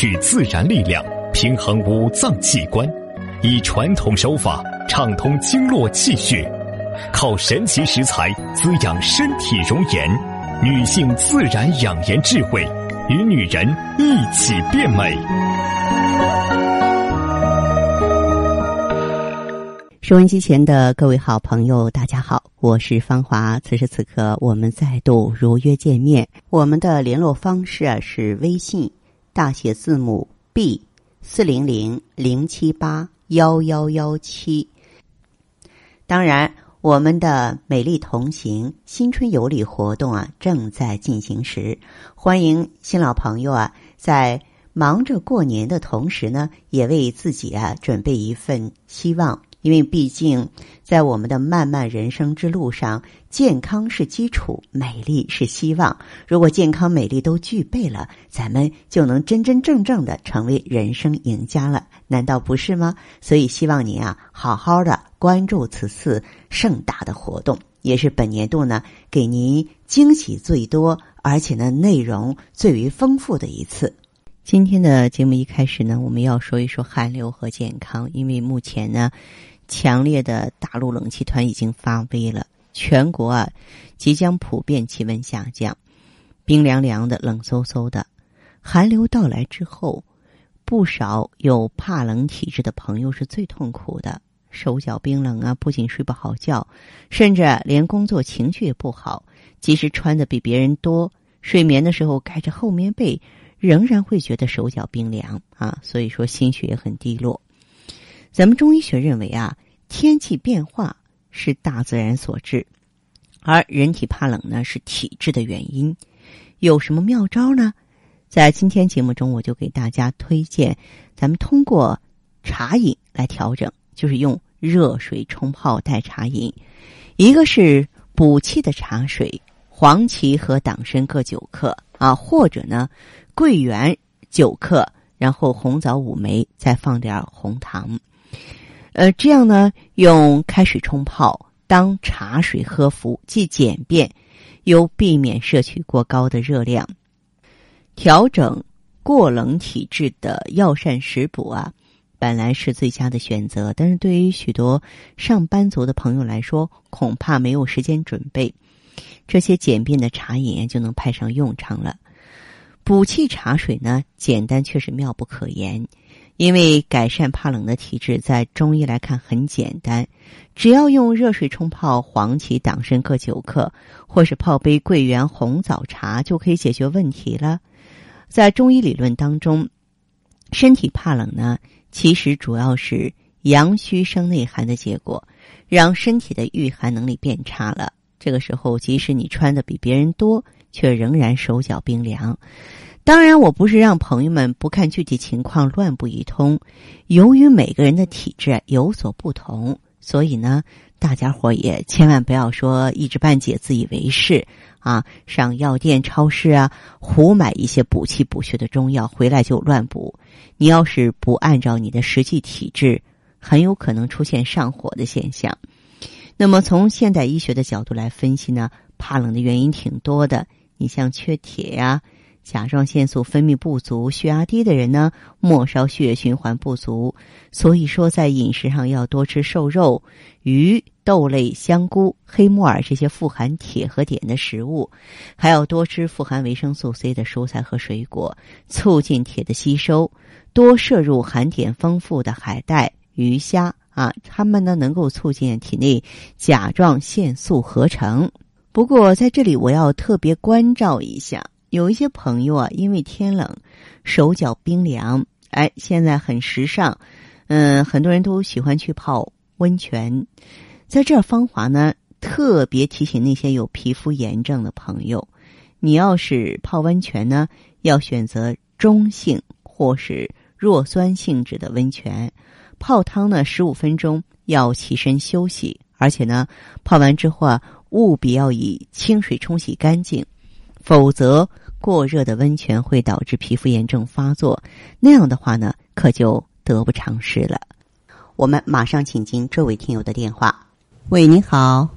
取自然力量，平衡五脏器官，以传统手法畅通经络气血，靠神奇食材滋养身体容颜。女性自然养颜智慧，与女人一起变美。收音机前的各位好朋友，大家好，我是芳华。此时此刻，我们再度如约见面。我们的联络方式啊是微信大写字母 B 四零零零七八幺幺幺七。当然，我们的美丽同行新春有礼活动啊正在进行时，欢迎新老朋友啊在忙着过年的同时呢，也为自己啊准备一份希望。因为毕竟，在我们的漫漫人生之路上，健康是基础，美丽是希望。如果健康、美丽都具备了，咱们就能真真正正的成为人生赢家了，难道不是吗？所以，希望您啊，好好的关注此次盛大的活动，也是本年度呢给您惊喜最多，而且呢内容最为丰富的一次。今天的节目一开始呢，我们要说一说寒流和健康，因为目前呢。强烈的大陆冷气团已经发威了，全国啊即将普遍气温下降，冰凉凉的、冷飕飕的。寒流到来之后，不少有怕冷体质的朋友是最痛苦的，手脚冰冷啊，不仅睡不好觉，甚至连工作情绪也不好。即使穿的比别人多，睡眠的时候盖着厚棉被，仍然会觉得手脚冰凉啊。所以说，心绪也很低落。咱们中医学认为啊，天气变化是大自然所致，而人体怕冷呢是体质的原因。有什么妙招呢？在今天节目中，我就给大家推荐，咱们通过茶饮来调整，就是用热水冲泡代茶饮。一个是补气的茶水，黄芪和党参各九克啊，或者呢桂圆九克，然后红枣五枚，再放点红糖。呃，这样呢，用开水冲泡当茶水喝服，既简便又避免摄取过高的热量。调整过冷体质的药膳食补啊，本来是最佳的选择，但是对于许多上班族的朋友来说，恐怕没有时间准备，这些简便的茶饮就能派上用场了。补气茶水呢，简单却是妙不可言。因为改善怕冷的体质，在中医来看很简单，只要用热水冲泡黄芪、党参各九克，或是泡杯桂圆、红枣茶，就可以解决问题了。在中医理论当中，身体怕冷呢，其实主要是阳虚生内寒的结果，让身体的御寒能力变差了。这个时候，即使你穿的比别人多，却仍然手脚冰凉。当然，我不是让朋友们不看具体情况乱补一通。由于每个人的体质有所不同，所以呢，大家伙也千万不要说一知半解、自以为是啊！上药店、超市啊，胡买一些补气补血的中药回来就乱补。你要是不按照你的实际体质，很有可能出现上火的现象。那么，从现代医学的角度来分析呢，怕冷的原因挺多的。你像缺铁呀。甲状腺素分泌不足、血压低的人呢，末梢血液循环不足，所以说在饮食上要多吃瘦肉、鱼、豆类、香菇、黑木耳这些富含铁和碘的食物，还要多吃富含维生素 C 的蔬菜和水果，促进铁的吸收。多摄入含碘丰富的海带、鱼虾啊，它们呢能够促进体内甲状腺素合成。不过在这里我要特别关照一下。有一些朋友啊，因为天冷，手脚冰凉，哎，现在很时尚，嗯，很多人都喜欢去泡温泉。在这芳华呢，特别提醒那些有皮肤炎症的朋友，你要是泡温泉呢，要选择中性或是弱酸性质的温泉。泡汤呢，十五分钟要起身休息，而且呢，泡完之后啊，务必要以清水冲洗干净。否则，过热的温泉会导致皮肤炎症发作，那样的话呢，可就得不偿失了。我们马上请进这位听友的电话。喂，你好。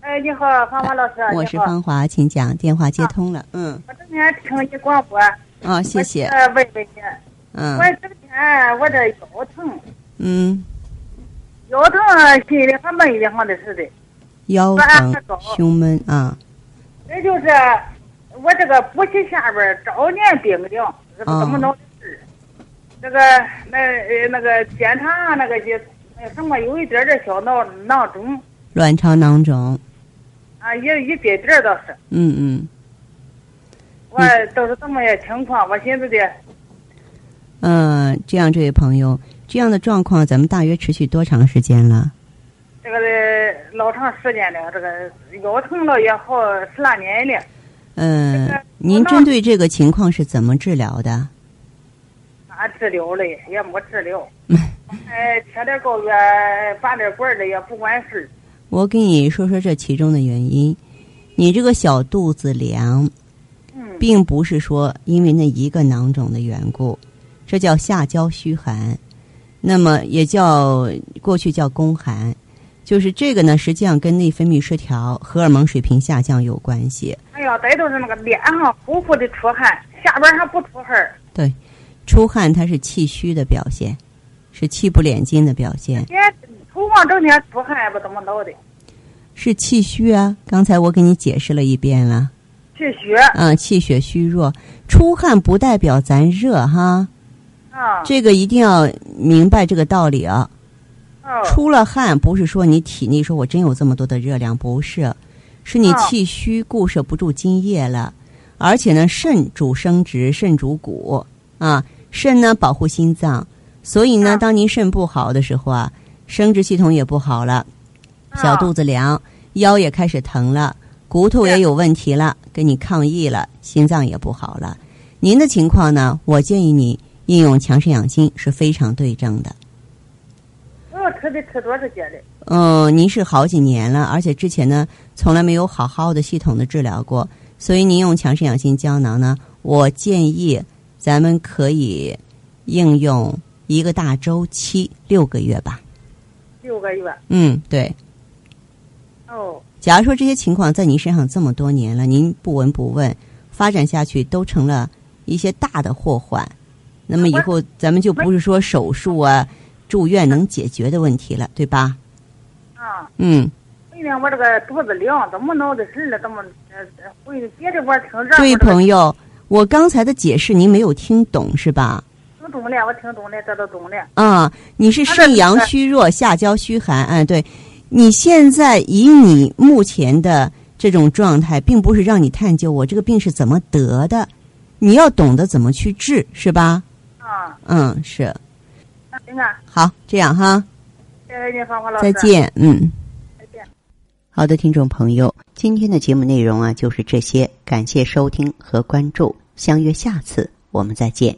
哎，你好，芳华老师。我是芳华，请讲。电话接通了。嗯。我这天听你广播。啊，谢谢。问问你，嗯我这天我这腰疼，嗯，腰疼心里还闷得慌的似的。腰疼、胸闷啊。这就是我这个补气下边早年冰凉，这个怎么弄的事？这个那呃那个检查那个就那什么有一点点小囊囊肿卵巢囊肿。啊，也一点点倒是。嗯嗯。我都是这么些情况，我寻思的。嗯，这样，这位朋友，这样的状况，咱们大约持续多长时间了？这个老长时间了，这个腰疼了也好十来年了。嗯，您针对这个情况是怎么治疗的？咋治疗嘞？也没治疗。哎，贴点膏药，拔点管的也不管事。我给你说说这其中的原因。你这个小肚子凉，嗯，并不是说因为那一个囊肿的缘故，这叫下焦虚寒，那么也叫过去叫宫寒。就是这个呢，实际上跟内分泌失调、荷尔蒙水平下降有关系。哎呀，再就是那个脸上呼呼的出汗，下边还不出汗。对，出汗它是气虚的表现，是气不敛筋的表现。也头发整天出汗也，不怎么闹的。是气虚啊！刚才我给你解释了一遍了。气虚。嗯，气血虚弱，出汗不代表咱热哈。啊。这个一定要明白这个道理啊。出了汗不是说你体内说我真有这么多的热量，不是，是你气虚固摄不住津液了，而且呢，肾主生殖，肾主骨啊，肾呢保护心脏，所以呢，当您肾不好的时候啊，生殖系统也不好了，小肚子凉，腰也开始疼了，骨头也有问题了，跟你抗议了，心脏也不好了。您的情况呢，我建议你应用强肾养心是非常对症的。我吃的吃多少节的？嗯，您是好几年了，而且之前呢，从来没有好好的系统的治疗过，所以您用强肾养心胶囊呢，我建议咱们可以应用一个大周期六个月吧。六个月。嗯，对。哦。假如说这些情况在您身上这么多年了，您不闻不问，发展下去都成了一些大的祸患，那么以后咱们就不是说手术啊。住院能解决的问题了，对吧？啊。嗯。我这个肚子凉，怎么闹的事了？怎么别的我听着。这位朋友，我刚才的解释您没有听懂是吧？听懂了，我听懂了，这都懂了。啊，你是肾阳虚弱，下焦虚寒。嗯，对。你现在以你目前的这种状态，并不是让你探究我这个病是怎么得的，你要懂得怎么去治，是吧？啊。嗯，是。好，这样哈。再见，嗯。再见。好的，听众朋友，今天的节目内容啊就是这些，感谢收听和关注，相约下次我们再见。